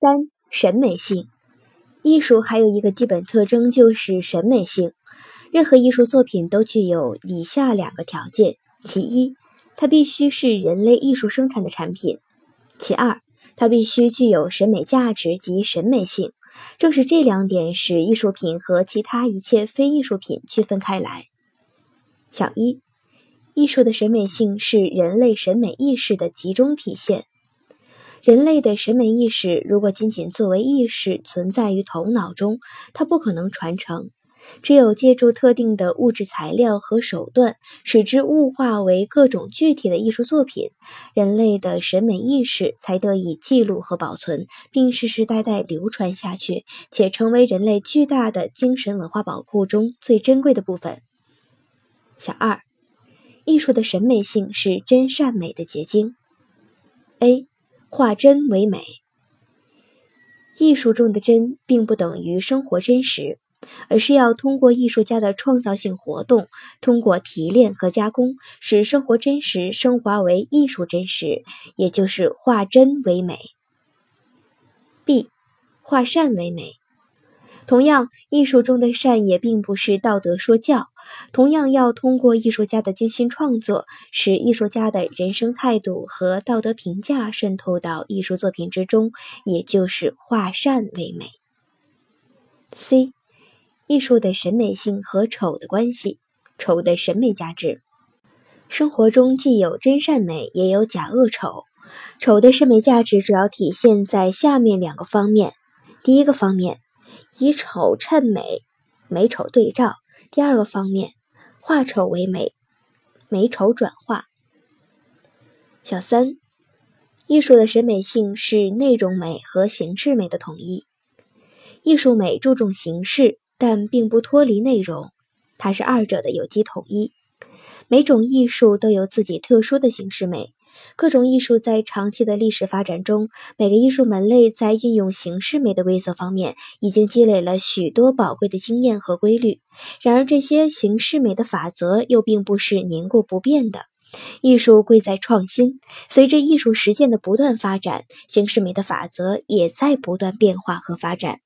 三、审美性。艺术还有一个基本特征就是审美性。任何艺术作品都具有以下两个条件：其一，它必须是人类艺术生产的产品；其二，它必须具有审美价值及审美性。正是这两点使艺术品和其他一切非艺术品区分开来。小一，艺术的审美性是人类审美意识的集中体现。人类的审美意识如果仅仅作为意识存在于头脑中，它不可能传承。只有借助特定的物质材料和手段，使之物化为各种具体的艺术作品，人类的审美意识才得以记录和保存，并世世代代流传下去，且成为人类巨大的精神文化宝库中最珍贵的部分。小二，艺术的审美性是真善美的结晶。A。化真为美，艺术中的真并不等于生活真实，而是要通过艺术家的创造性活动，通过提炼和加工，使生活真实升华为艺术真实，也就是化真为美。B，化善为美。同样，艺术中的善也并不是道德说教，同样要通过艺术家的精心创作，使艺术家的人生态度和道德评价渗透到艺术作品之中，也就是化善为美。C，艺术的审美性和丑的关系，丑的审美价值。生活中既有真善美，也有假恶丑，丑的审美价值主要体现在下面两个方面。第一个方面。以丑衬美，美丑对照。第二个方面，化丑为美，美丑转化。小三，艺术的审美性是内容美和形式美的统一。艺术美注重形式，但并不脱离内容，它是二者的有机统一。每种艺术都有自己特殊的形式美。各种艺术在长期的历史发展中，每个艺术门类在运用形式美的规则方面，已经积累了许多宝贵的经验和规律。然而，这些形式美的法则又并不是凝固不变的。艺术贵在创新，随着艺术实践的不断发展，形式美的法则也在不断变化和发展。